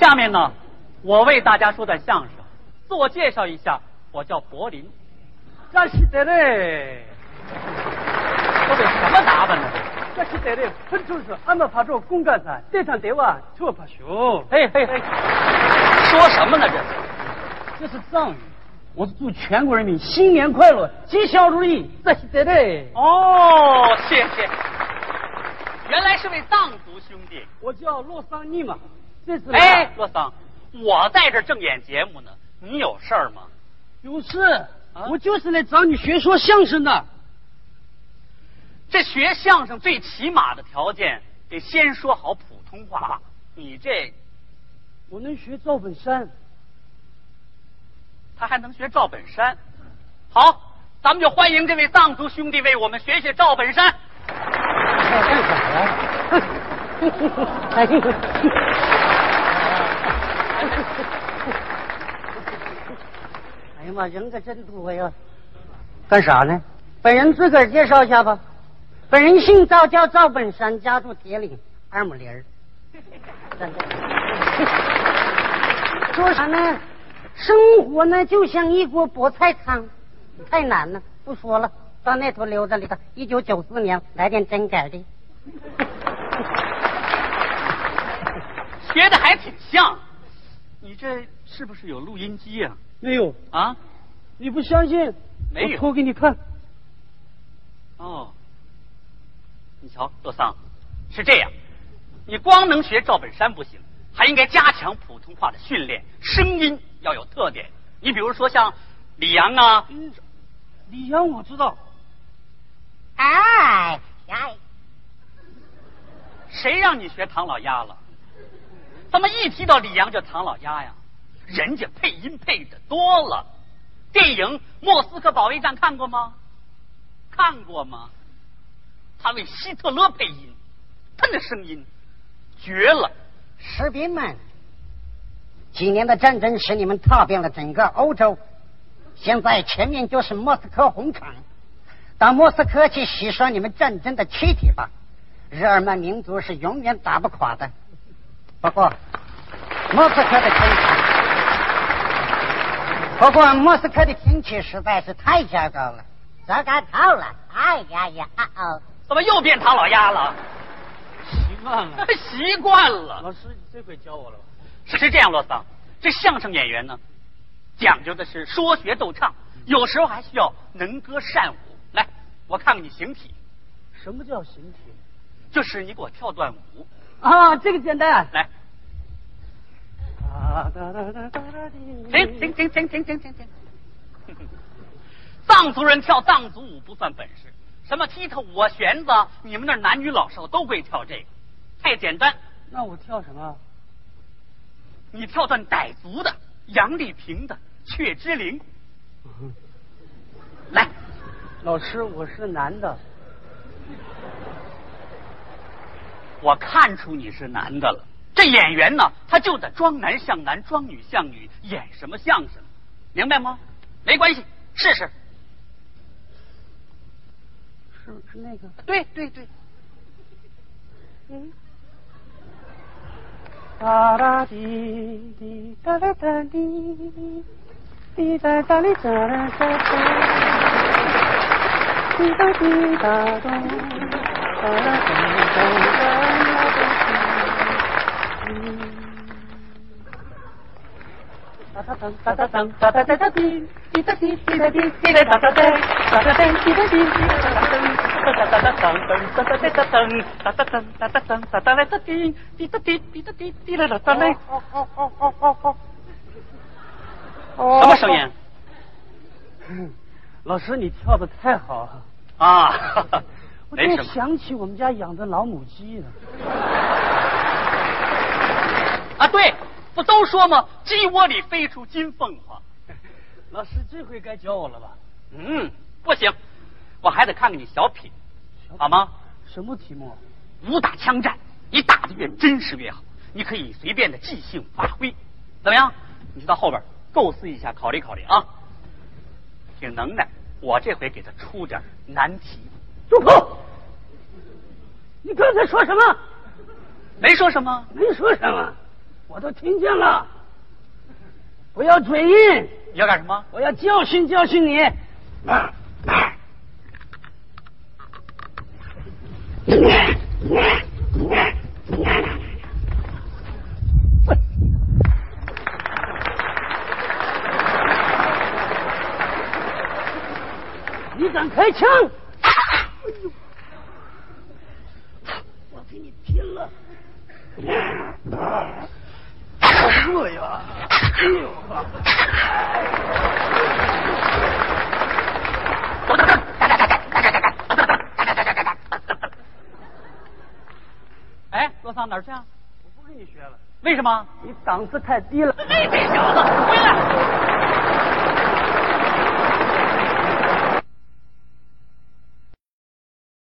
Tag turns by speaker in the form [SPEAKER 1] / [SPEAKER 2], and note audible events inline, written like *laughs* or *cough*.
[SPEAKER 1] 下面呢，我为大家说段相声，自我介绍一下，我叫柏林。
[SPEAKER 2] 这是得嘞，
[SPEAKER 1] 这得什么打扮呢？
[SPEAKER 2] 这是得嘞，分出是俺们发着公干噻，得上得完就怕羞。
[SPEAKER 1] 嘿嘿嘿，说什么呢？这是
[SPEAKER 2] 这是藏语，我是祝全国人民新年快乐，吉祥如意。这是得嘞。
[SPEAKER 1] 哦，谢谢。原来是位藏族兄弟。
[SPEAKER 2] 我叫洛桑尼嘛。这是
[SPEAKER 1] 哎，洛桑，我在这正演节目呢，你有事儿吗？
[SPEAKER 2] 有事，我就是来找你学说相声的。
[SPEAKER 1] 这学相声最起码的条件得先说好普通话。你这，
[SPEAKER 2] 我能学赵本山，
[SPEAKER 1] 他还能学赵本山。好，咱们就欢迎这位藏族兄弟为我们学学赵本山。
[SPEAKER 2] 要干啥呀？哎 *laughs* 哎呀妈，人可真多呀！干啥呢？本人自个儿介绍一下吧。本人姓赵，叫赵本山，家住铁岭二亩林儿。*laughs* 说啥呢？生活呢，就像一锅菠菜汤，太难了，不说了。到那头溜达溜达。一九九四年，来点真改的。
[SPEAKER 1] 学的还挺像。你这是不是有录音机呀、
[SPEAKER 2] 没有，
[SPEAKER 1] 啊？
[SPEAKER 2] 你不相信？
[SPEAKER 1] 没有
[SPEAKER 2] 我偷给你看。
[SPEAKER 1] 哦，你瞧，洛桑，是这样，你光能学赵本山不行，还应该加强普通话的训练，声音要有特点。你比如说像李阳啊，
[SPEAKER 2] 嗯，李阳我知道。
[SPEAKER 3] 哎呀，
[SPEAKER 1] 谁让你学唐老鸭了？怎么一提到李阳就唐老鸭呀？人家配音配的多了。电影《莫斯科保卫战》看过吗？看过吗？他为希特勒配音，他那声音绝了。
[SPEAKER 3] 士兵们，几年的战争使你们踏遍了整个欧洲，现在前面就是莫斯科红场，到莫斯科去洗刷你们战争的躯体吧。日耳曼民族是永远打不垮的。不过，莫斯科的天气，不过莫斯科的天气实在是太糟糕了，糟糕透了。哎呀呀，啊哦。
[SPEAKER 1] 怎么又变唐老鸭了？
[SPEAKER 2] 习惯了。*laughs*
[SPEAKER 1] 习惯了。
[SPEAKER 2] 老师，你这回教我了吧？
[SPEAKER 1] 是这样，罗桑，这相声演员呢，讲究的是说学逗唱，有时候还需要能歌善舞。来，我看看你形体，
[SPEAKER 2] 什么叫形体？
[SPEAKER 1] 就是你给我跳段舞。
[SPEAKER 2] 啊，这个简单。
[SPEAKER 1] 来，
[SPEAKER 2] 啊哒哒哒哒哒
[SPEAKER 1] 停停停停停停停停。藏族人跳藏族舞不算本事，什么踢踏舞啊、弦子啊，你们那儿男女老少都会跳这个，太简单。
[SPEAKER 2] 那我跳什么？
[SPEAKER 1] 你跳段傣族的、杨丽萍的《雀之灵》。来，
[SPEAKER 2] 老师，我是男的。
[SPEAKER 1] 我看出你是男的了。这演员呢，他就得装男像男，装女像女，演什么相声，明白吗？没关系，试试。
[SPEAKER 2] 是是那个？
[SPEAKER 1] 对对对，
[SPEAKER 2] 嗯。哒哒滴滴哒哒哒滴，滴哒哒哩哒啦哒哒，滴哒滴哒咚，哒啦咚咚哒啦咚。哒哒噔哒哒噔哒哒哒哒滴，滴哒滴滴哒滴滴哒哒哒哒，哒哒噔滴哒滴滴哒哒噔。哒哒哒哒噔噔哒哒哒哒噔，哒哒噔哒哒噔哒哒来哒滴，滴哒滴滴哒滴滴来了哒嘞。哦哦哦哦哦哦。
[SPEAKER 1] 什么声音？
[SPEAKER 2] 嗯，*clears throat* 老师，你跳的太好了，
[SPEAKER 1] 啊？*laughs*
[SPEAKER 2] 我
[SPEAKER 1] 没什么。
[SPEAKER 2] 就想起我们家养的老母鸡呢。
[SPEAKER 1] 啊，对，不都说吗？鸡窝里飞出金凤凰。*laughs*
[SPEAKER 2] 老师，这回该教我了吧？
[SPEAKER 1] 嗯，不行，我还得看看你小品，好吗？
[SPEAKER 2] 什么题目？
[SPEAKER 1] 武打枪战，你打的越真实越好。你可以随便的即兴发挥，怎么样？你就到后边构思一下，考虑考虑啊。挺能耐，我这回给他出点难题。
[SPEAKER 2] 住口！你刚才说什么？
[SPEAKER 1] 没说什么，
[SPEAKER 2] 没说什么。我听见了，不要嘴硬，
[SPEAKER 1] 你要干什么？
[SPEAKER 2] 我要教训教训你。你敢开枪？我跟你拼了！好热呀！
[SPEAKER 1] 哎罗桑哪儿去啊？
[SPEAKER 2] 我不跟你学了，
[SPEAKER 1] 为什么？
[SPEAKER 2] 你档次太低了。
[SPEAKER 1] 这小子，回来！